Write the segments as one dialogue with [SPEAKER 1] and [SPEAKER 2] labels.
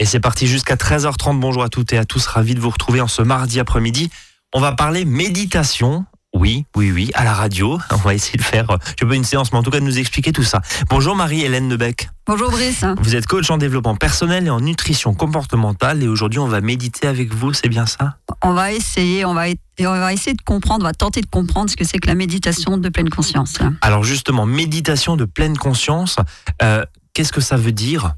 [SPEAKER 1] Et c'est parti jusqu'à 13h30. Bonjour à toutes et à tous. Ravi de vous retrouver en ce mardi après-midi. On va parler méditation. Oui, oui, oui, à la radio. On va essayer de faire, euh, je sais pas une séance, mais en tout cas de nous expliquer tout ça. Bonjour Marie-Hélène Nebec.
[SPEAKER 2] Bonjour Brice.
[SPEAKER 1] Vous êtes coach en développement personnel et en nutrition comportementale et aujourd'hui on va méditer avec vous, c'est bien ça?
[SPEAKER 2] On va essayer, on va, et on va essayer de comprendre, on va tenter de comprendre ce que c'est que la méditation de pleine conscience.
[SPEAKER 1] Alors justement, méditation de pleine conscience, euh, qu'est-ce que ça veut dire?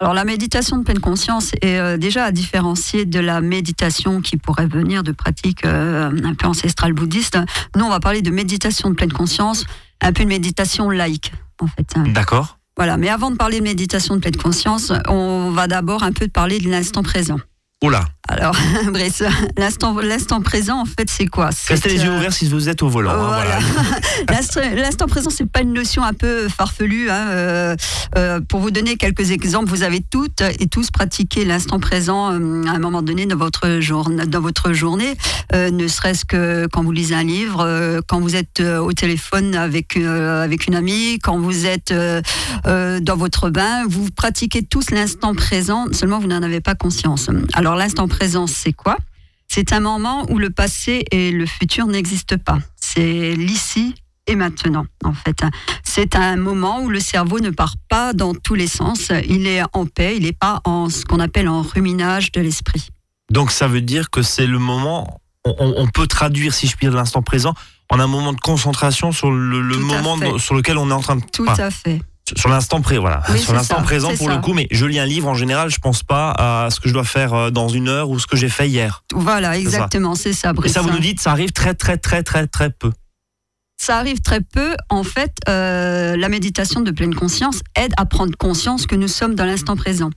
[SPEAKER 2] Alors la méditation de pleine conscience est euh, déjà à différencier de la méditation qui pourrait venir de pratiques euh, un peu ancestrales bouddhistes. Nous, on va parler de méditation de pleine conscience, un peu une méditation laïque, en fait.
[SPEAKER 1] D'accord.
[SPEAKER 2] Voilà, mais avant de parler de méditation de pleine conscience, on va d'abord un peu parler de l'instant présent.
[SPEAKER 1] Oula.
[SPEAKER 2] Alors, Brice, l'instant, l'instant présent, en fait, c'est quoi?
[SPEAKER 1] Restez les yeux ouverts si vous êtes au volant. hein,
[SPEAKER 2] Voilà.
[SPEAKER 1] voilà.
[SPEAKER 2] L'instant présent, c'est pas une notion un peu farfelue. Hein, euh, euh, pour vous donner quelques exemples, vous avez toutes et tous pratiqué l'instant présent euh, à un moment donné dans votre, jour, dans votre journée, ne serait-ce que quand vous lisez un livre, quand vous êtes au téléphone avec, avec une amie, quand vous êtes dans votre bain. Vous pratiquez tous l'instant présent, seulement vous n'en avez pas conscience. Alors l'instant présent, c'est quoi? C'est un moment où le passé et le futur n'existent pas. C'est l'ici et maintenant, en fait. C'est un moment où le cerveau ne part pas dans tous les sens. Il est en paix, il n'est pas en ce qu'on appelle en ruminage de l'esprit.
[SPEAKER 1] Donc ça veut dire que c'est le moment, on, peut traduire, si je puis dire, l'instant présent en un moment de concentration sur le, moment sur lequel on est en train de...
[SPEAKER 2] Tout à fait.
[SPEAKER 1] Sur l'instant pré, voilà.
[SPEAKER 2] Oui,
[SPEAKER 1] sur
[SPEAKER 2] c'est
[SPEAKER 1] l'instant
[SPEAKER 2] ça,
[SPEAKER 1] présent pour
[SPEAKER 2] ça.
[SPEAKER 1] le coup, mais je lis un livre en général, je pense pas à ce que je dois faire euh, dans une heure ou ce que j'ai fait hier.
[SPEAKER 2] Voilà, exactement, c'est ça,
[SPEAKER 1] Et ça, vous nous dites, ça arrive très, très, très, très, très peu.
[SPEAKER 2] Ça arrive très peu. En fait, euh, la méditation de pleine conscience aide à prendre conscience que nous sommes dans l'instant présent.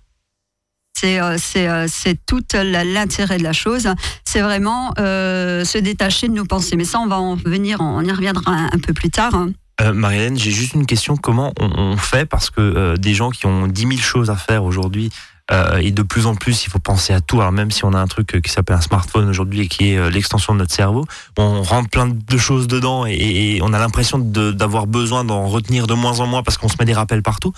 [SPEAKER 2] C'est euh, euh, tout l'intérêt de la chose. C'est vraiment euh, se détacher de nos pensées. Mais ça, on va en venir, on y reviendra un, un peu plus tard. hein.
[SPEAKER 1] Euh, Marie-Hélène, j'ai juste une question. Comment on, fait? Parce que euh, des gens qui ont 10 000 choses à faire aujourd'hui, euh, et de plus en plus, il faut penser à tout. Alors même si on a un truc euh, qui s'appelle un smartphone aujourd'hui et qui est l'extension de notre cerveau, on rentre plein de choses dedans et, on a l'impression d'avoir besoin d'en retenir de moins en moins parce qu'on se met des rappels partout.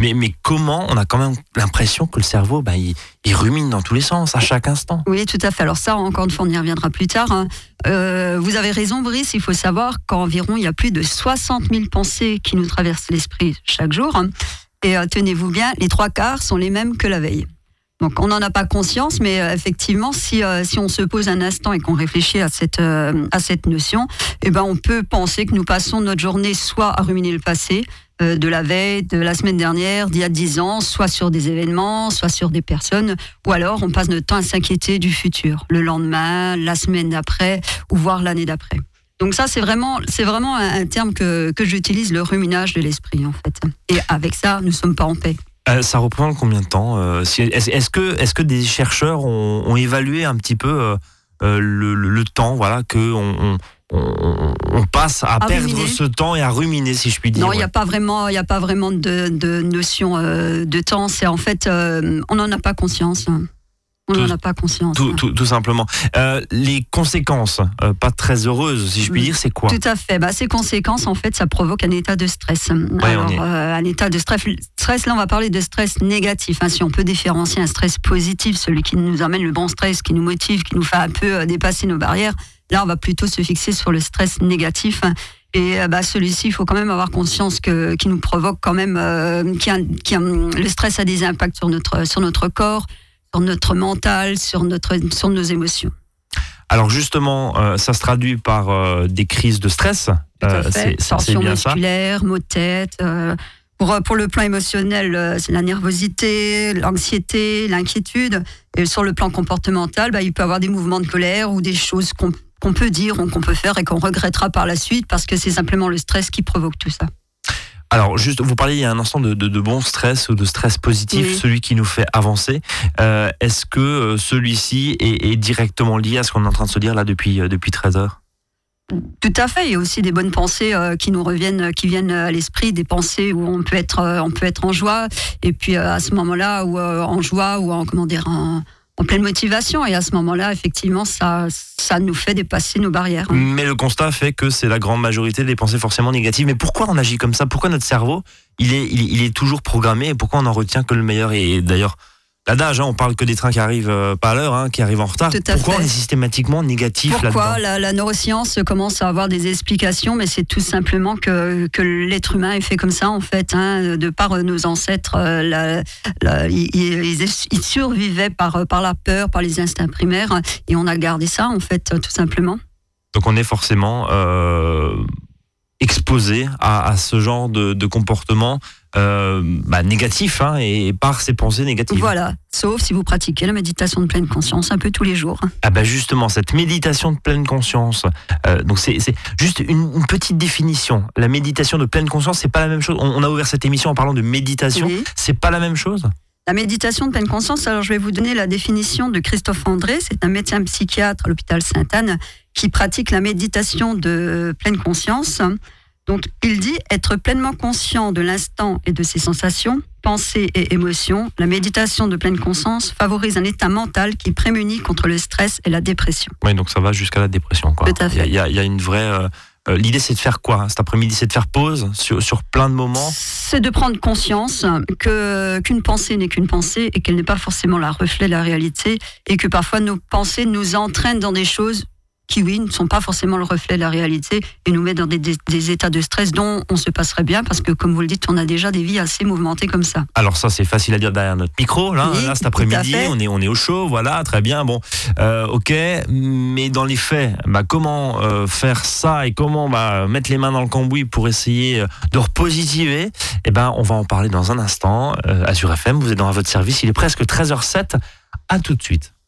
[SPEAKER 1] Mais, mais comment on a quand même l'impression que le cerveau, bah, il, rumine dans tous les sens, à chaque instant
[SPEAKER 2] Oui, tout à fait. Alors ça, encore une fois, on y reviendra plus tard. hein. Euh, vous avez raison, Brice. Il faut savoir qu'environ, il y a plus de 60 000 pensées qui nous traversent l'esprit chaque jour. hein. Et euh, tenez-vous bien, les trois quarts sont les mêmes que la veille. Donc on n'en a pas conscience, mais euh, effectivement, si, euh, si on se pose un instant et qu'on réfléchit à cette, euh, à cette notion, eh ben, on peut penser que nous passons notre journée soit à ruminer le passé, de la veille, de la semaine dernière, d'il y a dix ans, soit sur des événements, soit sur des personnes, ou alors on passe notre temps à s'inquiéter du futur, le lendemain, la semaine d'après, ou voire l'année d'après. Donc ça, c'est vraiment, vraiment un, un terme que, que j'utilise, le ruminage de l'esprit, en fait. Et avec ça, nous ne sommes pas en paix.
[SPEAKER 1] Euh, ça représente combien de temps euh, si- Est-ce que, est que des chercheurs ont, ont évalué un petit peu euh, le, le- le temps voilà, que on, on, on- on passe à,
[SPEAKER 2] À
[SPEAKER 1] perdre
[SPEAKER 2] ruminer.
[SPEAKER 1] ce temps et à ruminer, si je puis dire
[SPEAKER 2] Non, il n'y a pas vraiment, y a pas vraiment de, de notion de temps. C'est en fait, on n'en a pas conscience. On n'en a pas conscience.
[SPEAKER 1] tout, tout- tout simplement. Euh, les conséquences, euh, pas très heureuses, si je puis
[SPEAKER 2] Mm.
[SPEAKER 1] dire, c'est quoi
[SPEAKER 2] Tout à fait. Bah, ces conséquences, en fait, ça provoque un état de stress. Alors,
[SPEAKER 1] est-
[SPEAKER 2] euh, un état de stress, stress, là, on va parler de stress négatif. hein. si on peut différencier un stress positif, celui qui nous amène le bon stress, qui nous motive, qui nous fait un peu dépasser nos barrières, là, on va plutôt se fixer sur le stress négatif. Et bah, celui-ci, il faut quand même avoir conscience que, qui nous provoque quand même, qui a- qui a- le stress a des impacts sur notre, sur notre corps, sur notre mental, sur, notre, sur nos émotions.
[SPEAKER 1] Alors justement, euh, ça se traduit par euh, des crises de stress. Euh, c'est-
[SPEAKER 2] Tension musculaire, maux de tête. euh, pour, pour le plan émotionnel, c'est la nervosité, l'anxiété, l'inquiétude. Et sur le plan comportemental, bah, il peut y avoir des mouvements de colère ou des choses qu'on qu'on peut dire ou qu'on peut faire et qu'on regrettera par la suite parce que c'est simplement le stress qui provoque tout ça.
[SPEAKER 1] Alors, juste, vous parliez il y a un instant de, de, de bon stress ou de stress positif,
[SPEAKER 2] Oui.
[SPEAKER 1] celui qui nous fait avancer. Euh, Est-ce que euh, celui-ci est, est directement lié à ce qu'on est en train de se dire là depuis, euh, depuis 13 heures?
[SPEAKER 2] Tout à fait. Il y a aussi des bonnes pensées euh, qui nous reviennent, qui viennent à l'esprit, des pensées où on peut être, euh, on peut être en joie, et puis à ce moment-là, ou en joie, ou en comment dire, en, en pleine motivation. Et à ce moment-là, effectivement, ça, ça nous fait dépasser nos barrières.
[SPEAKER 1] Mais le constat fait que c'est la grande majorité des pensées forcément négatives. Mais pourquoi on agit comme ça? Pourquoi notre cerveau, il est, il, est- toujours programmé? Et pourquoi on en retient que le meilleur? Et d'ailleurs, l'adage, hein, on parle que des trains qui arrivent euh, pas à l'heure, hein, qui arrivent en retard. Pourquoi on est systématiquement négatif
[SPEAKER 2] Pourquoi la, la, neuroscience commence à avoir des explications, mais c'est tout simplement que, que l'être humain est fait comme ça en fait, hein, de par nos ancêtres, euh, ils, survivaient par, par la peur, par les instincts primaires, et on a gardé ça en fait, tout simplement.
[SPEAKER 1] Donc on est forcément euh, exposé à, à, ce genre de, de comportement euh, bah, négatif hein, et par ses pensées négatives.
[SPEAKER 2] Voilà, sauf si vous pratiquez la méditation de pleine conscience un peu tous les jours.
[SPEAKER 1] Ah bah justement, cette méditation de pleine conscience, euh, donc c'est juste une, petite définition. La méditation de pleine conscience, c'est pas la même chose. On, a ouvert cette émission en parlant de méditation, c'est pas la même chose?
[SPEAKER 2] La méditation de pleine conscience, alors je vais vous donner la définition de Christophe André, c'est un médecin psychiatre à l'hôpital Sainte-Anne qui pratique la méditation de pleine conscience. Donc, il dit être pleinement conscient de l'instant et de ses sensations, pensées et émotions. La méditation de pleine conscience favorise un état mental qui prémunit contre le stress et la dépression.
[SPEAKER 1] Oui, donc ça va jusqu'à la dépression. Quoi.
[SPEAKER 2] Tout à fait.
[SPEAKER 1] Il y, a une vraie. Euh, euh, l'idée, c'est de faire quoi hein, cet après-midi? C'est de faire pause sur, sur plein de moments?
[SPEAKER 2] C'est de prendre conscience que qu'une pensée n'est qu'une pensée et qu'elle n'est pas forcément la reflet de la réalité et que parfois nos pensées nous entraînent dans des choses qui, oui, ne sont pas forcément le reflet de la réalité et nous mettent dans des, états de stress dont on se passerait bien parce que, comme vous le dites, on a déjà des vies assez mouvementées comme ça.
[SPEAKER 1] Alors ça, c'est facile à dire derrière notre micro. Là, là cet après-midi, on est, on est au chaud, voilà, très bien. Bon, euh, ok, mais dans les faits, bah, comment euh, faire ça et comment bah, mettre les mains dans le cambouis pour essayer euh, de repositiver? Eh ben, on va en parler dans un instant. Azure FM, vous êtes dans votre service, il est presque 13h07. À tout de suite.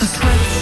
[SPEAKER 3] the
[SPEAKER 4] sweat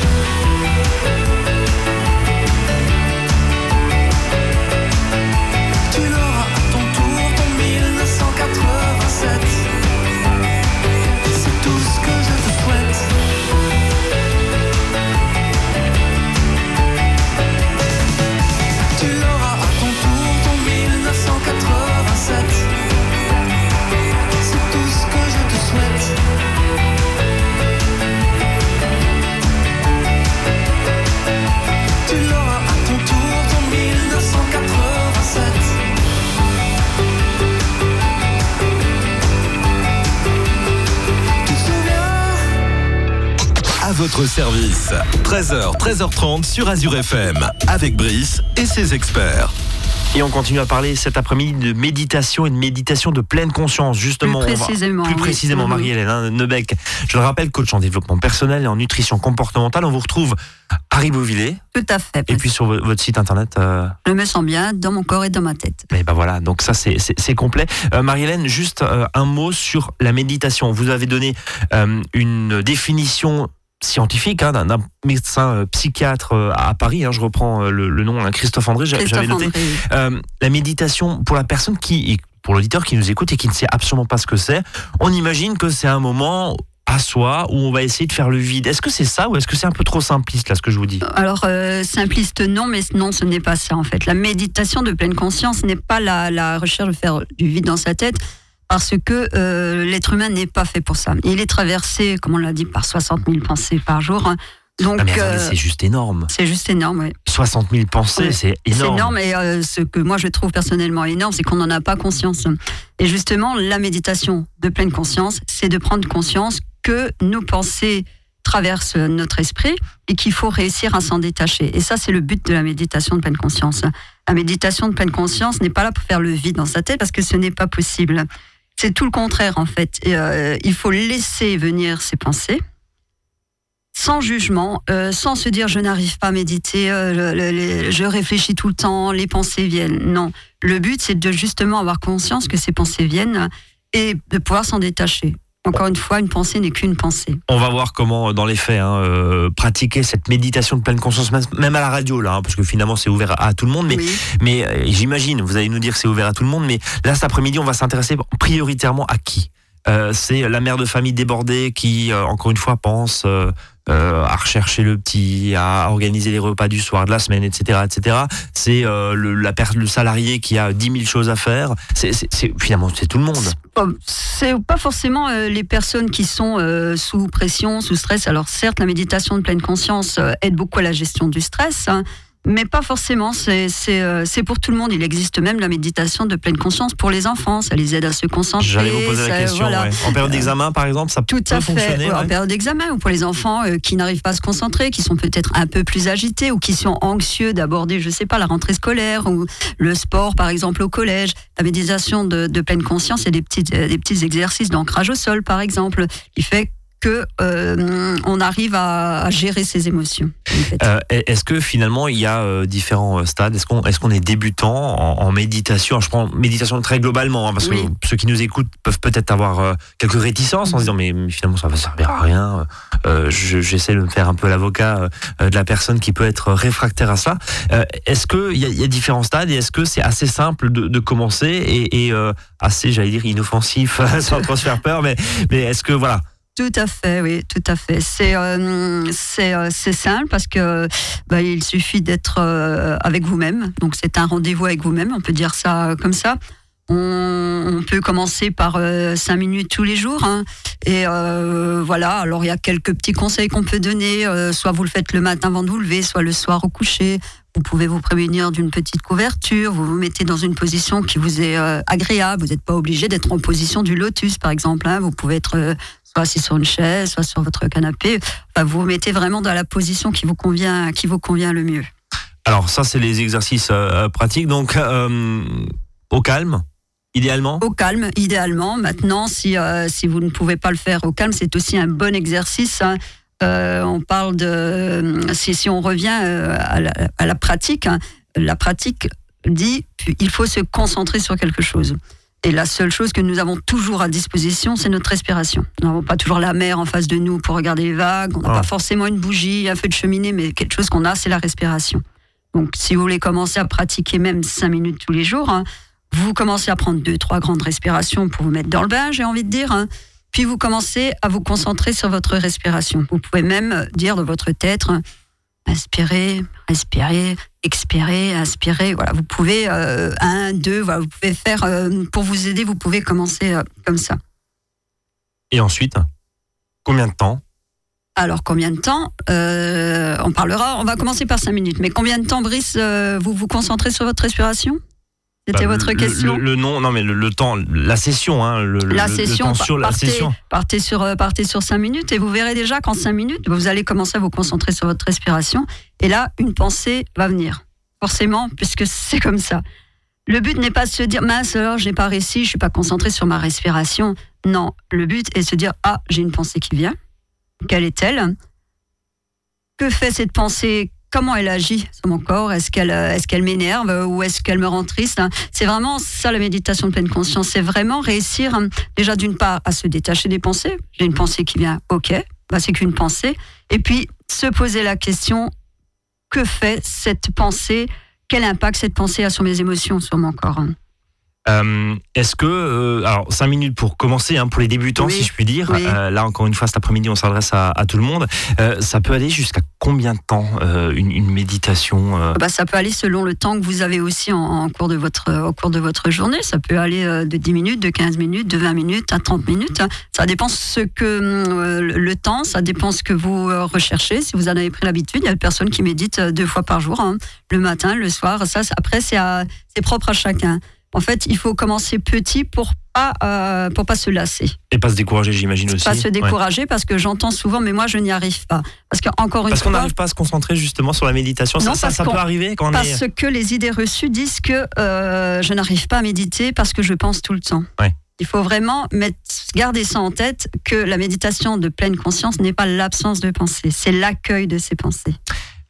[SPEAKER 4] service. 13h, 13h30 sur Azure FM, avec Brice et ses experts.
[SPEAKER 1] Et on continue à parler cet après-midi de méditation et de méditation de pleine conscience, justement.
[SPEAKER 2] Plus
[SPEAKER 1] va-
[SPEAKER 2] précisément,
[SPEAKER 1] plus
[SPEAKER 2] oui.
[SPEAKER 1] précisément,
[SPEAKER 2] Mhm.
[SPEAKER 1] Marie-Hélène hein, Nebec. Je le rappelle, coach en développement personnel et en nutrition comportementale. On vous retrouve à Ribeauvillé
[SPEAKER 2] Tout à fait.
[SPEAKER 1] et puis sur vo- votre site internet. euh,
[SPEAKER 2] Je me sens bien dans mon corps et dans ma tête.
[SPEAKER 1] Et ben voilà, donc ça c'est complet. Euh, Marie-Hélène, juste euh, un mot sur la méditation. Vous avez donné euh, une définition scientifique hein, d'un médecin euh, psychiatre euh, à Paris. hein, je reprends euh, le, le nom, hein, Christophe André. j'a- J'avais noté.
[SPEAKER 2] André,
[SPEAKER 1] la méditation pour la personne qui, et pour l'auditeur qui nous écoute et qui ne sait absolument pas ce que c'est, on imagine que c'est un moment à soi où on va essayer de faire le vide. Est-ce que c'est ça ou est-ce que c'est un peu trop simpliste là ce que je vous dis?
[SPEAKER 2] Alors, euh, simpliste, non, mais non, ce n'est pas ça, en fait. La méditation de pleine conscience n'est pas la, la recherche de faire du vide dans sa tête, parce que euh, l'être humain n'est pas fait pour ça. Il est traversé, comme on l'a dit, par 60 000 pensées par jour. Donc,
[SPEAKER 1] Ah,
[SPEAKER 2] euh,
[SPEAKER 1] c'est juste énorme.
[SPEAKER 2] c'est juste énorme, oui.
[SPEAKER 1] 60 000 pensées, c'est
[SPEAKER 2] C'est
[SPEAKER 1] énorme.
[SPEAKER 2] énorme et euh, ce que moi je trouve personnellement énorme, c'est qu'on n'en a pas conscience. Et justement, la méditation de pleine conscience, c'est de prendre conscience que nos pensées traversent notre esprit et qu'il faut réussir à s'en détacher. Et ça, c'est le but de la méditation de pleine conscience. La méditation de pleine conscience n'est pas là pour faire le vide dans sa tête parce que ce n'est pas possible. C'est tout le contraire en fait. Euh, il faut laisser venir ses pensées sans jugement, euh, sans se dire je n'arrive pas à méditer, euh, je réfléchis tout le temps, les pensées viennent. Non, le but c'est de justement avoir conscience que ces pensées viennent et de pouvoir s'en détacher. Encore une fois, une pensée n'est qu'une pensée.
[SPEAKER 1] On va voir comment, dans les faits, hein, euh, pratiquer cette méditation de pleine conscience, même- à la radio, là, hein, parce que finalement c'est ouvert à, à tout le monde. Mais,
[SPEAKER 2] Oui.
[SPEAKER 1] mais euh, j'imagine, vous allez nous dire que c'est ouvert à tout le monde, mais là cet après-midi, on va s'intéresser prioritairement à qui? Euh, C'est la mère de famille débordée qui, euh, encore une fois, pense euh, euh, à rechercher le petit, à organiser les repas du soir, de la semaine, etc., etc. C'est euh, le, la le salarié qui a 10 000 choses à faire. C'est finalement c'est tout le monde.
[SPEAKER 2] Bon, C'est pas forcément euh, les personnes qui sont euh, sous pression, sous stress. Alors certes, la méditation de pleine conscience euh, aide beaucoup à la gestion du stress, hein, mais pas forcément. C'est euh, c'est pour tout le monde. Il existe même la méditation de pleine conscience pour les enfants. Ça les aide à se concentrer.
[SPEAKER 1] J'allais vous poser la question.
[SPEAKER 2] voilà.
[SPEAKER 1] ouais. En période d'examen, par exemple, ça
[SPEAKER 2] Tout
[SPEAKER 1] peut
[SPEAKER 2] à fait. Ouais, En période d'examen ou pour les enfants euh, qui n'arrivent pas à se concentrer, qui sont peut-être un peu plus agités ou qui sont anxieux d'aborder, je sais pas, la rentrée scolaire ou le sport, par exemple, au collège. La méditation de, de pleine conscience et des petits, euh, des petits exercices d'ancrage au sol, par exemple, qui fait que euh, on arrive à, à gérer ses émotions. en fait.
[SPEAKER 1] Euh, est-ce que finalement il y a euh, différents stades? Est-ce qu'on est débutant en, en méditation? Je prends méditation très globalement hein, parce
[SPEAKER 2] Oui.
[SPEAKER 1] que ceux qui nous écoutent peuvent peut-être avoir quelques réticences en se disant mais, finalement ça va servir à rien. Je- J'essaie de me faire un peu l'avocat de la personne qui peut être réfractaire à ça. Est-ce que il y, a- il y a différents stades et est-ce que c'est assez simple de, de commencer et, et, assez j'allais dire inoffensif? Sans trop se faire peur mais mais est-ce que voilà
[SPEAKER 2] Tout à fait, oui, tout à fait. C'est euh, c'est euh, simple parce que bah, il suffit d'être euh, avec vous-même. Donc c'est un rendez-vous avec vous-même, on peut dire ça comme ça. On, peut commencer par euh, cinq minutes tous les jours. hein. Et voilà, alors il y a quelques petits conseils qu'on peut donner. soit vous le faites le matin avant de vous lever, soit le soir au coucher. Vous pouvez vous prémunir d'une petite couverture. Vous vous mettez dans une position qui vous est agréable. Vous n'êtes pas obligé d'être en position du lotus, par exemple. hein. Vous pouvez être soit assis sur une chaise, soit sur votre canapé. Enfin, vous vous mettez vraiment dans la position qui vous convient, qui vous convient le mieux.
[SPEAKER 1] Alors ça, c'est les exercices euh, pratiques. Donc euh, au calme, idéalement?
[SPEAKER 2] Au calme, idéalement. Maintenant, si, euh, si vous ne pouvez pas le faire au calme, c'est aussi un bon exercice. hein. Euh, on parle de... Si, si on revient euh, à, la, à la pratique, hein, la pratique dit il faut se concentrer sur quelque chose. Et la seule chose que nous avons toujours à disposition, c'est notre respiration. Nous n'avons pas toujours la mer en face de nous pour regarder les vagues. On n'a
[SPEAKER 1] Ah.
[SPEAKER 2] pas forcément une bougie, un feu de cheminée, mais quelque chose qu'on a, c'est la respiration. Donc, si vous voulez commencer à pratiquer même cinq minutes tous les jours, hein, vous commencez à prendre deux, trois grandes respirations pour vous mettre dans le bain, j'ai envie de dire. hein. Puis vous commencez à vous concentrer sur votre respiration. Vous pouvez même dire dans votre tête, hein, inspirez, respirez, expirez, inspirez. Voilà, vous pouvez euh, un, deux, voilà, vous pouvez faire euh, pour vous aider. Vous pouvez commencer euh, comme ça.
[SPEAKER 1] Et ensuite, combien de temps?
[SPEAKER 2] Alors combien de temps? On parlera. On va commencer par cinq minutes. Mais combien de temps, Brice, vous vous concentrez sur votre respiration? C'était
[SPEAKER 1] Bah,
[SPEAKER 2] votre question.
[SPEAKER 1] le, le nom, non mais le, le temps, la session, hein,
[SPEAKER 2] la session,
[SPEAKER 1] temps sur la
[SPEAKER 2] partez,
[SPEAKER 1] session.
[SPEAKER 2] partez sur euh, partez sur 5 minutes et vous verrez déjà qu'en 5 minutes, vous allez commencer à vous concentrer sur votre respiration et là, une pensée va venir. Forcément, puisque c'est comme ça. Le but n'est pas de se dire mince alors j'ai pas réussi, je suis pas concentré sur ma respiration. Non, le but est de se dire ah, j'ai une pensée qui vient. Quelle est-elle? Que fait cette pensée Comment elle agit sur mon corps? Est-ce qu'elle euh, est-ce qu'elle m'énerve euh, ou est-ce qu'elle me rend triste C'est vraiment ça la méditation de pleine conscience. C'est vraiment réussir euh, déjà d'une part à se détacher des pensées. J'ai une pensée qui vient, ok, bah, c'est qu'une pensée. Et puis se poser la question que fait cette pensée? Quel impact cette pensée a sur mes émotions, sur mon corps
[SPEAKER 1] Euh, Est-ce que, euh, alors, cinq minutes pour commencer, hein, pour les débutants,
[SPEAKER 2] Oui,
[SPEAKER 1] si je puis dire.
[SPEAKER 2] oui.
[SPEAKER 1] Euh, là, encore une fois, cet après-midi, on s'adresse à, à tout le monde. Ça peut aller jusqu'à combien de temps une, une méditation euh,
[SPEAKER 2] bah, Ça peut aller selon le temps que vous avez aussi en, en cours, de votre, au cours de votre journée. Ça peut aller de 10 minutes, de 15 minutes, de 20 minutes à 30 minutes. Ça dépend ce que le temps, ça dépend ce que vous recherchez. Si vous en avez pris l'habitude, il y a des personnes qui méditent deux fois par jour, hein, le matin, le soir. Ça, après, c'est propre à chacun. En fait, il faut commencer petit pour pas euh, pour pas se lasser,
[SPEAKER 1] Et pas se décourager, j'imagine aussi.
[SPEAKER 2] pas se
[SPEAKER 1] Ouais.
[SPEAKER 2] décourager parce que j'entends souvent mais moi je n'y arrive pas parce que encore une
[SPEAKER 1] Parce qu'on
[SPEAKER 2] fois
[SPEAKER 1] n'arrive pas à se concentrer justement sur la méditation.
[SPEAKER 2] Non,
[SPEAKER 1] ça, ça,
[SPEAKER 2] parce
[SPEAKER 1] ça peut
[SPEAKER 2] qu'on-
[SPEAKER 1] arriver quand on
[SPEAKER 2] Parce
[SPEAKER 1] est.
[SPEAKER 2] que les idées reçues disent que euh, je n'arrive pas à méditer parce que je pense tout le temps.
[SPEAKER 1] Ouais.
[SPEAKER 2] Il faut vraiment mettre, garder ça en tête que la méditation de pleine conscience n'est pas l'absence de pensée, c'est l'accueil de ces pensées.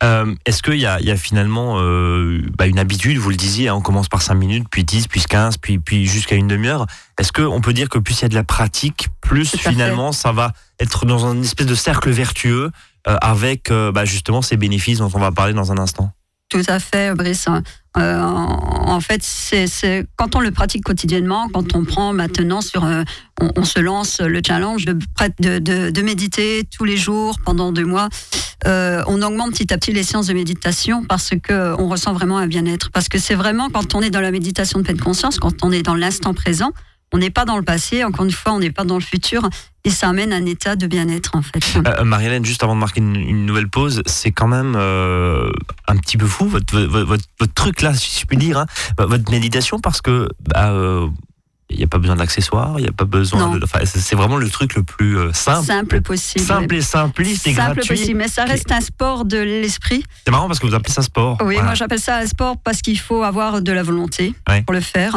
[SPEAKER 1] Euh, Est-ce qu'il y y a finalement euh, bah, une habitude, vous le disiez, hein, on commence par 5 minutes, puis 10, puis 15, puis, puis jusqu'à une demi-heure. Est-ce qu'on peut dire que plus il y a de la pratique, plus finalement ça va être dans un espèce de cercle vertueux euh, avec euh, bah, justement ces bénéfices dont on va parler dans un instant?
[SPEAKER 2] Tout à fait, Brice. Euh, en, fait, c'est quand on le pratique quotidiennement, quand on prend maintenant sur, euh, on, se lance le challenge de, de, de, de méditer tous les jours pendant deux mois. euh, on augmente petit à petit les séances de méditation parce que on ressent vraiment un bien-être. Parce que c'est vraiment quand on est dans la méditation de pleine conscience, quand on est dans l'instant présent, on n'est pas dans le passé. Encore une fois, on n'est pas dans le futur, et ça amène un état de bien-être en fait.
[SPEAKER 1] Euh, Marie-Hélène, juste avant de marquer une, une nouvelle pause, c'est quand même euh, un petit peu fou votre, votre, votre- votre truc là, si je puis dire, hein, votre méditation, parce que bah, euh, il n'y a pas besoin d'accessoires, il n'y a pas besoin de. enfin, c'est vraiment le truc le plus euh, simple,
[SPEAKER 2] Simple possible.
[SPEAKER 1] simple et simpliste et
[SPEAKER 2] Simple
[SPEAKER 1] gratuit.
[SPEAKER 2] possible, mais ça reste un sport de l'esprit.
[SPEAKER 1] C'est marrant parce que vous appelez ça sport.
[SPEAKER 2] Oui,
[SPEAKER 1] Voilà.
[SPEAKER 2] moi j'appelle ça un sport parce qu'il faut avoir de la volonté
[SPEAKER 1] Ouais.
[SPEAKER 2] pour le faire.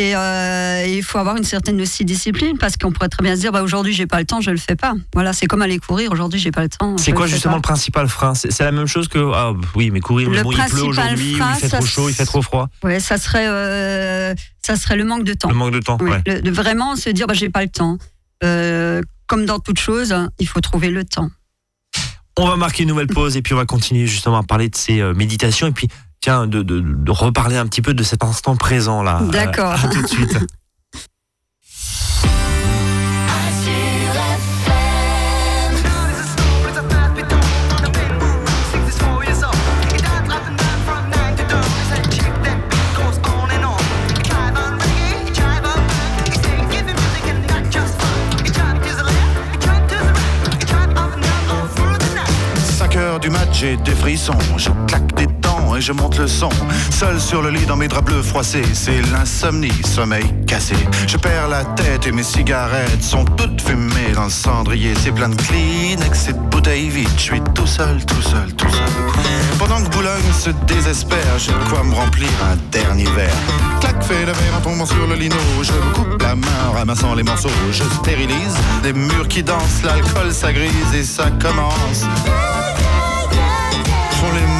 [SPEAKER 2] Et euh, il faut avoir une certaine aussi discipline parce qu'on pourrait très bien se dire bah, aujourd'hui j'ai pas le temps, je le fais pas. Voilà, c'est comme aller courir, aujourd'hui j'ai pas le temps.
[SPEAKER 1] C'est quoi justement
[SPEAKER 2] pas.
[SPEAKER 1] le principal frein? C'est la même chose que ah oui mais courir
[SPEAKER 2] Le
[SPEAKER 1] mais bon, il pleut
[SPEAKER 2] principal
[SPEAKER 1] aujourd'hui il fait trop chaud, il fait trop froid.
[SPEAKER 2] Ouais, ça serait, euh, ça serait le manque de temps.
[SPEAKER 1] Le manque de temps.
[SPEAKER 2] Oui,
[SPEAKER 1] ouais.
[SPEAKER 2] le- de vraiment se dire bah, j'ai pas le temps. Euh, comme dans toute chose, il faut trouver le temps.
[SPEAKER 1] On va marquer une nouvelle pause et puis on va continuer justement à parler de ces méditations et puis tiens de, de- de reparler un petit peu de cet instant présent là. Euh,
[SPEAKER 2] D'accord.
[SPEAKER 1] à tout de suite.
[SPEAKER 5] heures du match, j'ai des frissons. Je claque je monte le son. Seul sur le lit dans mes draps bleus froissés, c'est l'insomnie, sommeil cassé. Je perds la tête et mes cigarettes sont toutes fumées dans le cendrier. C'est plein de Kleenex et de bouteilles vides. Je suis tout seul, tout seul, tout seul. Pendant que Boulogne se désespère, j'ai de quoi me remplir un dernier verre. Clac, fait le verre en tombant sur le lino. Je me coupe la main en ramassant les morceaux. Je stérilise des murs qui dansent, l'alcool ça grise et ça commence. Les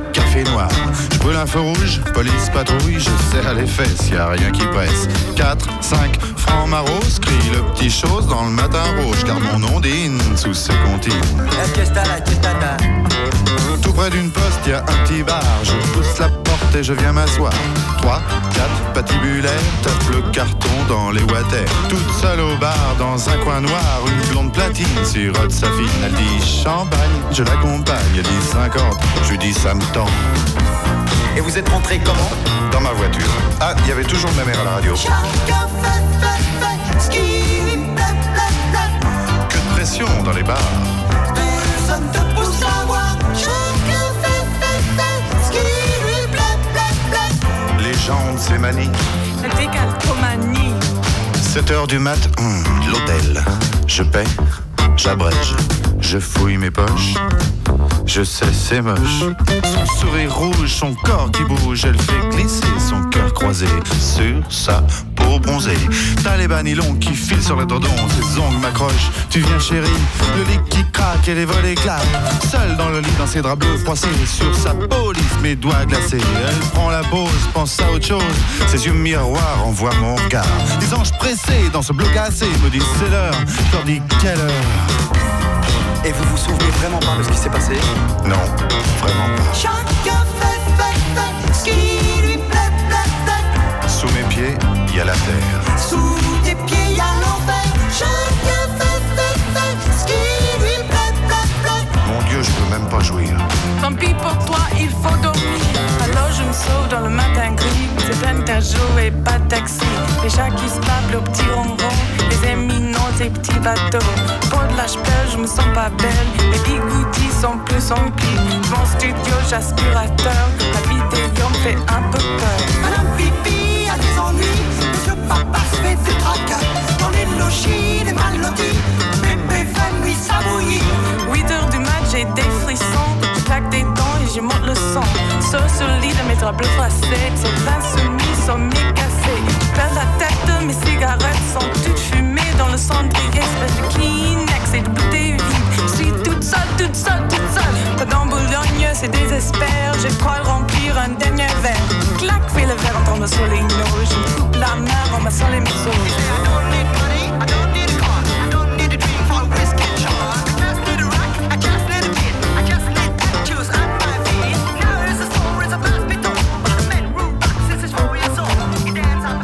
[SPEAKER 5] café noir. Je brûle un feu rouge, police patrouille, je serre les fesses, y a rien qui presse. 4, 5, francs maros, crie le petit chose dans le matin rouge, car mon ondine sous ce comptine. Tout près d'une poste, y a un petit bar. Je pousse la porte et je viens m'asseoir. 3, 4, patibulaire, tape le carton dans les water. Toute seule au bar, dans un coin noir, une blonde platine sirote sa fine. Elle dit champagne, je l'accompagne. Elle dit 50, je lui dis ça me tend.
[SPEAKER 6] Et vous êtes rentré comment?
[SPEAKER 5] Dans ma voiture. Ah, il y avait toujours ma mère à la radio. Que de pression dans les bars. De ces manies.
[SPEAKER 7] La décalcomanie.
[SPEAKER 5] 7 heures du mat, hum, l'hôtel. Je paie, j'abrège, je fouille mes poches. Je sais, c'est moche. Son sourire rouge, son corps qui bouge, elle fait glisser son cœur croisé sur sa peau bronzée. T'as les bas nylons qui filent sur le dodon, ses ongles m'accrochent. Tu viens, chérie, le lit qui craque et les volets claquent. Seule dans le lit, dans ses draps bleus froissés, sur sa police, mes doigts glacés. Elle prend la pause, pense à autre chose. Ses yeux miroirs envoient mon regard. Des anges pressés dans ce bleu cassé me disent c'est l'heure. Je leur dis quelle heure?
[SPEAKER 6] Et vous vous souvenez vraiment pas de ce qui s'est passé?
[SPEAKER 5] Non,
[SPEAKER 7] bateaux. Pour de l'âge je me sens pas belle. Les bigoudis sont plus emplis. Mon studio, j'aspirateur. La vidéo me fait un peu peur.
[SPEAKER 8] Madame Pipi a des ennuis. Monsieur Papa se fait des tracas. Dans les logis, les mal lotis. Bébé fait nuit, ça bouillit.
[SPEAKER 7] 8 heures du mat, j'ai des frissons. Je claque des dents et j'y monte le. Sauf sur le lit de mes draps bleus froissés. Ces vins soumis sont mi-cassés. Je perds la tête, mes cigarettes sont toutes fumées dans le cendrier. Kleenex et de bouteilles vides. Je suis toute seule, toute seule, toute seule. Dans Boulogne, c'est désespère. Je crois remplir un dernier verre. Clac, fais le verre en tombant sur les noix. Je coupe la main en massant les museaux.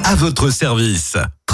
[SPEAKER 4] À votre service.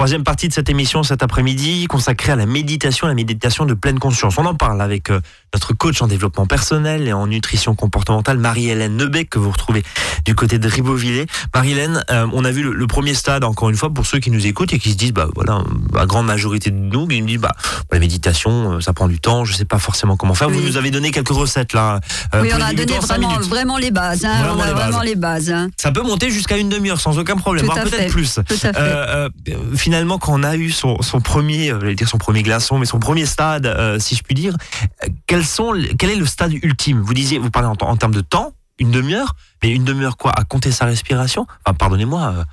[SPEAKER 1] Troisième partie de cette émission cet après-midi consacrée à la méditation, la méditation de pleine conscience. On en parle avec euh, notre coach en développement personnel et en nutrition comportementale, Marie-Hélène Nebec, que vous retrouvez du côté de Ribeauvillé. Marie-Hélène, euh, on a vu le, le premier stade, encore une fois, pour ceux qui nous écoutent et qui se disent, bah voilà, la grande majorité de nous, qui nous disent, bah la méditation, euh, ça prend du temps, je sais pas forcément comment faire. Vous nous avez donné quelques recettes là. euh,
[SPEAKER 2] oui, on a donné vraiment, vraiment les bases. Hein,
[SPEAKER 1] Vraiment
[SPEAKER 2] on a
[SPEAKER 1] les bases.
[SPEAKER 2] vraiment les bases. hein.
[SPEAKER 1] Ça peut monter jusqu'à une demi-heure sans aucun problème, voire
[SPEAKER 2] à
[SPEAKER 1] peut-être plus.
[SPEAKER 2] Tout à fait.
[SPEAKER 1] Euh, finalement, quand on a eu son, son premier, euh, j'allais dire son premier glaçon, mais son premier stade, euh, si je puis dire, euh, quels sont, les- quel est le stade ultime? Vous disiez, vous parlez en, en termes de temps, une demi-heure, mais une demi-heure quoi À compter sa respiration? Enfin, pardonnez-moi. euh,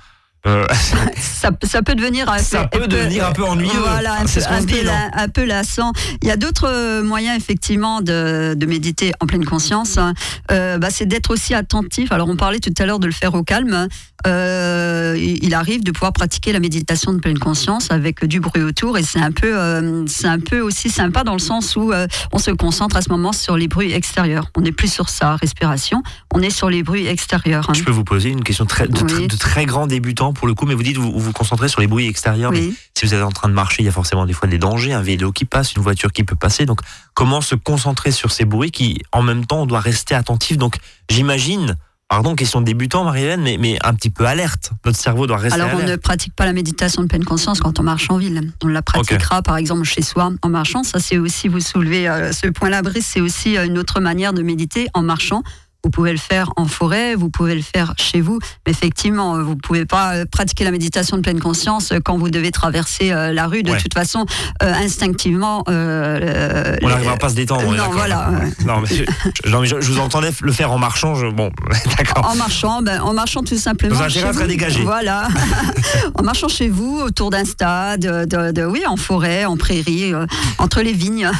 [SPEAKER 1] euh,
[SPEAKER 2] ça, ça peut devenir un
[SPEAKER 1] Ça
[SPEAKER 2] peu-
[SPEAKER 1] peut devenir un peu ennuyeux.
[SPEAKER 2] Voilà, un, peu,
[SPEAKER 1] qu'on
[SPEAKER 2] un peu
[SPEAKER 1] dit, non
[SPEAKER 2] la- un peu lassant. Il y a d'autres moyens effectivement de, de méditer en pleine conscience. hein. Euh, bah, c'est d'être aussi attentif. Alors on parlait tout à l'heure de le faire au calme. Euh, il arrive de pouvoir pratiquer la méditation de pleine conscience avec du bruit autour et c'est un peu, euh, c'est un peu aussi sympa dans le sens où euh, on se concentre à ce moment sur les bruits extérieurs. On n'est plus sur sa respiration, on est sur les bruits extérieurs. hein.
[SPEAKER 1] Je peux vous poser une question très, de,
[SPEAKER 2] Oui.
[SPEAKER 1] très- de très grand débutant pour le coup, mais vous dites vous vous, vous concentrez sur les bruits extérieurs. mais si vous êtes en train de marcher, il y a forcément des fois des dangers, un vélo qui passe, une voiture qui peut passer. Donc, comment se concentrer sur ces bruits qui, en même temps, on doit rester attentif? Donc, j'imagine, pardon, question de débutant, Marie-Hélène, mais, mais un petit peu alerte. Notre cerveau doit rester
[SPEAKER 2] Alors, on ne pratique pas la méditation de pleine conscience quand on marche en ville. On la pratiquera, par exemple, chez soi en marchant. Ça, c'est aussi, vous soulevez euh, ce point-là, Brice, c'est aussi euh, une autre manière de méditer en marchant. Vous pouvez le faire en forêt, vous pouvez le faire chez vous. Mais effectivement, euh, vous pouvez pas euh, pratiquer la méditation de pleine conscience euh, quand vous devez traverser la rue. De
[SPEAKER 1] Ouais.
[SPEAKER 2] toute façon, euh, instinctivement, euh,
[SPEAKER 1] On n'arrivera pas à se détendre. on
[SPEAKER 2] non, voilà.
[SPEAKER 1] Non, mais, je, non, mais je, je vous entendais le faire en marchant. Je, bon, d'accord.
[SPEAKER 2] En marchant, ben, en marchant tout simplement.
[SPEAKER 1] Dans un terrain dégagé.
[SPEAKER 2] Voilà. en marchant chez vous, autour d'un stade, de, de- oui, en forêt, en prairie, euh, entre les vignes.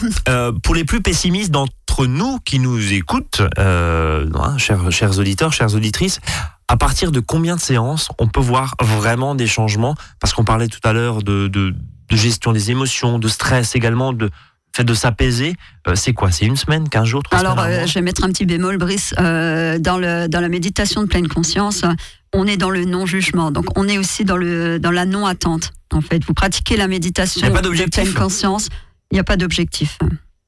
[SPEAKER 1] Pour les plus pessimistes d'entre nous qui nous écoutent, euh, hein, chers, chers auditeurs, chères auditrices, à partir de combien de séances on peut voir vraiment des changements? Parce qu'on parlait tout à l'heure de, de, de gestion des émotions, de stress également, de fait de s'apaiser. Euh, c'est quoi? C'est une semaine, 15 jours, trois
[SPEAKER 2] Alors, euh, je vais mettre un petit bémol, Brice. Euh, dans, le, dans la méditation de pleine conscience, on est dans le non-jugement. Donc, on est aussi dans, le, dans la non-attente. En fait, vous pratiquez la méditation de pleine conscience. Il n'y a pas d'objectif.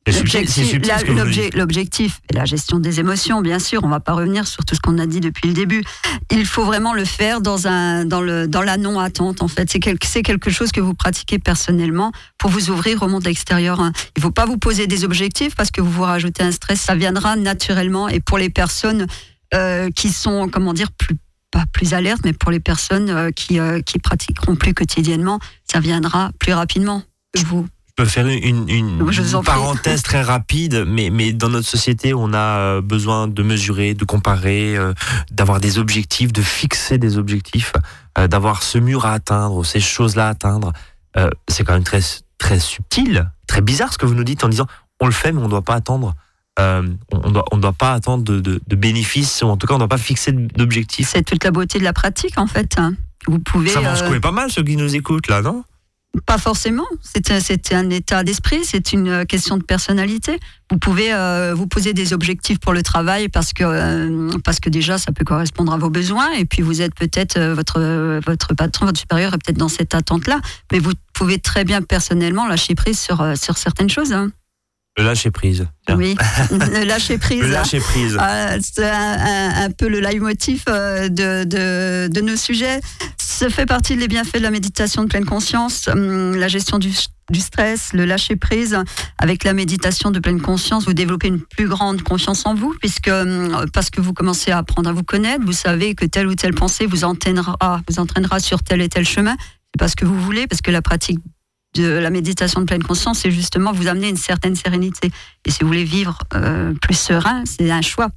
[SPEAKER 2] L'objectif-
[SPEAKER 1] subtil
[SPEAKER 2] la- gestion des émotions, bien sûr. On ne va pas revenir sur tout ce qu'on a dit depuis le début. Il faut vraiment le faire dans, un, dans, le, dans la non-attente, en fait. C'est quelque, chose que vous pratiquez personnellement pour vous ouvrir au monde extérieur. hein. Il ne faut pas vous poser des objectifs parce que vous vous rajoutez un stress. Ça viendra naturellement. Et pour les personnes euh, qui sont, comment dire, plus pas plus alertes, mais pour les personnes euh, qui, euh, qui pratiqueront plus quotidiennement, ça viendra plus rapidement. Vous,
[SPEAKER 1] peux faire une, parenthèse très rapide, mais, mais dans notre société, on a euh, besoin de mesurer, de comparer, euh, d'avoir des objectifs, de fixer des objectifs, euh, d'avoir ce mur à atteindre, ces choses-là à atteindre. Euh, c'est quand même très, très subtil, très bizarre ce que vous nous dites en disant on le fait, mais on ne doit pas attendre. euh, on ne doit, on doit pas attendre de, de, de bénéfices, ou en tout cas, on ne doit pas fixer d'objectifs.
[SPEAKER 2] c'est toute la beauté de la pratique, en fait. hein. Vous pouvez.
[SPEAKER 1] Ça va en
[SPEAKER 2] euh,
[SPEAKER 1] pas mal ceux qui nous écoutent là, non?
[SPEAKER 2] Pas forcément. C'est un, état d'esprit, c'est une euh, question de personnalité. Vous pouvez euh, vous poser des objectifs pour le travail parce que, euh, parce que déjà, ça peut correspondre à vos besoins. Et puis, vous êtes peut-être, votre, votre patron, votre supérieur est peut-être dans cette attente-là. Mais vous pouvez très bien personnellement lâcher prise sur, sur certaines choses. hein.
[SPEAKER 1] Le lâcher prise. Tiens.
[SPEAKER 2] Oui, le lâcher prise.
[SPEAKER 1] Le lâcher prise.
[SPEAKER 2] Ah, c'est un, un- un peu le leitmotiv euh, de, de, de nos sujets. Ça fait partie des bienfaits de la méditation de pleine conscience, hum, la gestion du, du stress, le lâcher prise. Avec la méditation de pleine conscience, vous développez une plus grande confiance en vous, puisque hum, parce que vous commencez à apprendre à vous connaître, vous savez que telle ou telle pensée vous entraînera, vous entraînera sur tel et tel chemin. C'est parce que vous voulez, parce que la pratique de la méditation de pleine conscience, c'est justement vous amener une certaine sérénité. Et si vous voulez vivre euh, plus serein, c'est un choix.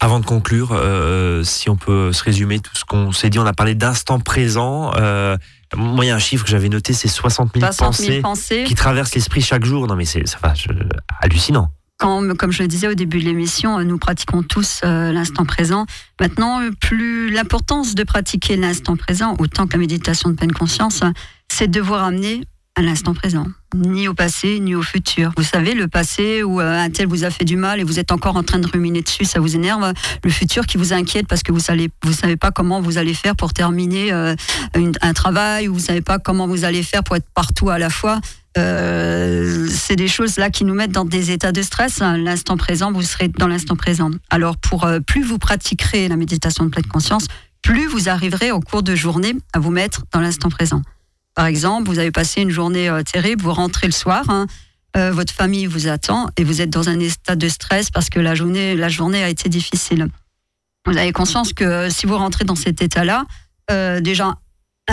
[SPEAKER 1] Avant de conclure, euh, si on peut se résumer tout ce qu'on s'est dit, on a parlé d'instant présent. Euh, moi, il y a un chiffre que j'avais noté, c'est 60 000
[SPEAKER 2] 60
[SPEAKER 1] pensées
[SPEAKER 2] 000 pensées.
[SPEAKER 1] qui traversent l'esprit chaque jour. Non, mais c'est hallucinant.
[SPEAKER 2] Quand, comme je le disais au début de l'émission, nous pratiquons tous euh, l'instant présent. Maintenant, plus l'importance de pratiquer l'instant présent, autant que la méditation de pleine conscience, c'est de vous ramener à l'instant présent, ni au passé, ni au futur. Vous savez, le passé où euh, un tel vous a fait du mal et vous êtes encore en train de ruminer dessus, ça vous énerve. Le futur qui vous inquiète parce que vous savez, vous savez pas comment vous allez faire pour terminer euh, un travail, ou vous savez pas comment vous allez faire pour être partout à la fois. Euh, c'est des choses là qui nous mettent dans des états de stress. hein. L'instant présent, vous serez dans l'instant présent. Alors, pour plus vous pratiquerez la méditation de pleine conscience, plus vous arriverez au cours de journée à vous mettre dans l'instant présent. Par exemple, vous avez passé une journée euh, terrible, vous rentrez le soir, hein, euh, votre famille vous attend et vous êtes dans un état de stress parce que la journée, la journée a été difficile. Vous avez conscience que euh, si vous rentrez dans cet état-là, déjà,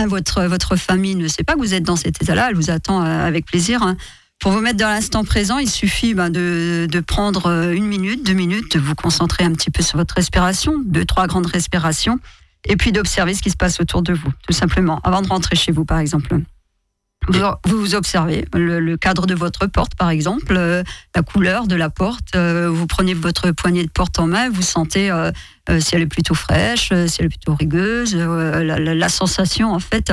[SPEAKER 2] votre, votre famille ne sait pas que vous êtes dans cet état-là, elle vous attend avec plaisir. hein. Pour vous mettre dans l'instant présent, il suffit ben, de, de prendre une minute, deux minutes, de vous concentrer un petit peu sur votre respiration, deux, trois grandes respirations, et puis d'observer ce qui se passe autour de vous, tout simplement, avant de rentrer chez vous, par exemple. Vous, vous observez le, cadre de votre porte, par exemple, euh, la couleur de la porte. euh, vous prenez votre poignée de porte en main, vous sentez euh, si elle est plutôt fraîche, si elle est plutôt rugueuse, euh, la, sensation en fait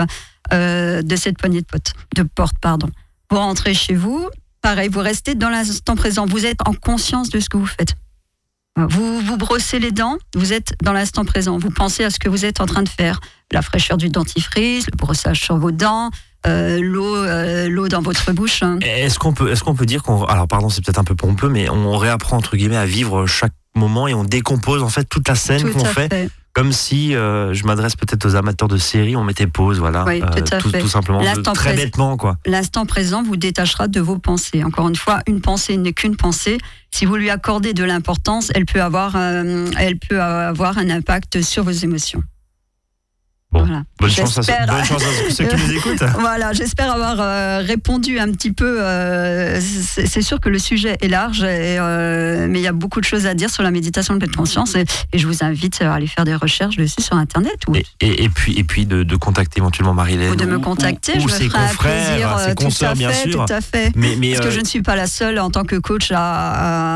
[SPEAKER 2] de cette poignée de porte, de porte, pardon. Vous rentrez chez vous, pareil, vous restez dans l'instant présent. Vous êtes en conscience de ce que vous faites. Vous vous brossez les dents, vous êtes dans l'instant présent. Vous pensez à ce que vous êtes en train de faire. La fraîcheur du dentifrice, le brossage sur vos dents, euh, l'eau, euh, l'eau dans votre bouche. hein.
[SPEAKER 1] Est-ce qu'on peut, est-ce qu'on peut dire qu'on, alors pardon, c'est peut-être un peu pompeux, mais on réapprend entre guillemets à vivre chaque moment et on décompose en fait toute la scène qu'on fait. Comme si euh, je m'adresse peut-être aux amateurs de séries, on mettait pause, voilà,
[SPEAKER 2] Oui, tout à
[SPEAKER 1] tout, tout simplement, très
[SPEAKER 2] présent.
[SPEAKER 1] bêtement quoi.
[SPEAKER 2] L'instant présent vous détachera de vos pensées. Encore une fois, une pensée n'est qu'une pensée. Si vous lui accordez de l'importance, elle peut avoir, euh, elle peut avoir un impact sur vos émotions.
[SPEAKER 1] Bon.
[SPEAKER 2] Voilà.
[SPEAKER 1] Bonne chance, à,
[SPEAKER 2] J'espère.
[SPEAKER 1] bonne chance à ceux qui nous écoutent.
[SPEAKER 2] Voilà, j'espère avoir euh, répondu un petit peu. euh, c'est sûr que le sujet est large, et, euh, mais il y a beaucoup de choses à dire sur la méditation de pleine conscience, et, et je vous invite à aller faire des recherches dessus sur Internet ou,
[SPEAKER 1] Et, puis, et puis de, de contacter éventuellement Marilyn
[SPEAKER 2] ou de me contacter.
[SPEAKER 1] ou,
[SPEAKER 2] je me ferai plaisir.
[SPEAKER 1] ses
[SPEAKER 2] tout à
[SPEAKER 1] bien
[SPEAKER 2] fait,
[SPEAKER 1] sûr.
[SPEAKER 2] tout à fait.
[SPEAKER 1] Mais, mais
[SPEAKER 2] Parce que je ne suis pas la seule en tant que coach à,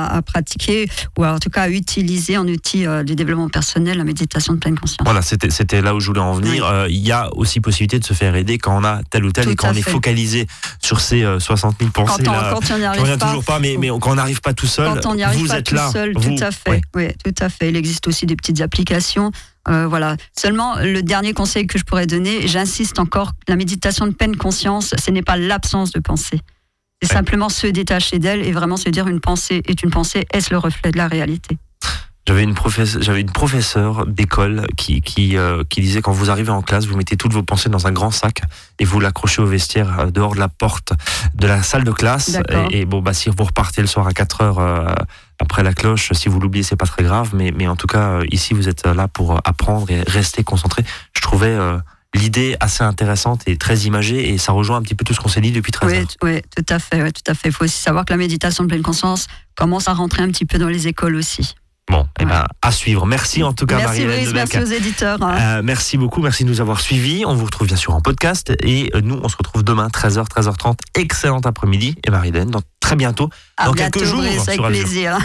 [SPEAKER 2] à- à pratiquer ou en tout cas à utiliser en outil du développement personnel la méditation de pleine conscience.
[SPEAKER 1] Voilà, c'était là où je voulais en venir. Euh, il y a aussi possibilité de se faire aider quand on a tel ou tel
[SPEAKER 2] Tout
[SPEAKER 1] et quand on est focalisé sur ces euh, 60 000 pensées
[SPEAKER 2] Quand on
[SPEAKER 1] là.
[SPEAKER 2] quand on n'y arrive pas.
[SPEAKER 1] toujours pas, mais, mais quand on n'arrive pas tout seul,
[SPEAKER 2] Quand on arrive
[SPEAKER 1] vous
[SPEAKER 2] pas
[SPEAKER 1] êtes
[SPEAKER 2] tout
[SPEAKER 1] là.
[SPEAKER 2] seul,
[SPEAKER 1] vous-
[SPEAKER 2] tout à fait. Oui, tout à fait. Il existe aussi des petites applications. Euh, voilà. Seulement, le dernier conseil que je pourrais donner, j'insiste encore, la méditation de pleine conscience, ce n'est pas l'absence de pensée. C'est
[SPEAKER 1] Ouais.
[SPEAKER 2] simplement se détacher d'elle et vraiment se dire une pensée est une pensée, est-ce le reflet de la réalité?
[SPEAKER 1] J'avais une j'avais une professeure d'école qui qui, euh, qui disait quand vous arrivez en classe, vous mettez toutes vos pensées dans un grand sac et vous l'accrochez au vestiaire euh, dehors de la porte de la salle de classe. Et, et bon bah si vous repartez le soir à 4 heures euh, après la cloche, si vous l'oubliez c'est pas très grave, mais mais en tout cas euh, ici vous êtes là pour apprendre et rester concentré. Je trouvais euh, l'idée assez intéressante et très imagée et ça rejoint un petit peu tout ce qu'on s'est dit depuis 13
[SPEAKER 2] Oui,
[SPEAKER 1] heures.
[SPEAKER 2] oui, tout à fait. ouais, tout à fait. Il faut aussi savoir que la méditation de pleine conscience commence à rentrer un petit peu dans les écoles aussi.
[SPEAKER 1] Bon, et
[SPEAKER 2] Ouais.
[SPEAKER 1] ben à suivre. Merci en tout cas
[SPEAKER 2] merci
[SPEAKER 1] Marie-Hélène
[SPEAKER 2] merci aux éditeurs. hein.
[SPEAKER 1] Euh, merci beaucoup, merci de nous avoir suivis. On vous retrouve bien sûr en podcast et euh, nous on se retrouve demain 13h, 13h30. Excellent après-midi et Marie-Hélène dans très bientôt
[SPEAKER 2] à
[SPEAKER 1] dans
[SPEAKER 2] bientôt,
[SPEAKER 1] quelques jours
[SPEAKER 2] Brice, avec
[SPEAKER 1] sur
[SPEAKER 2] plaisir.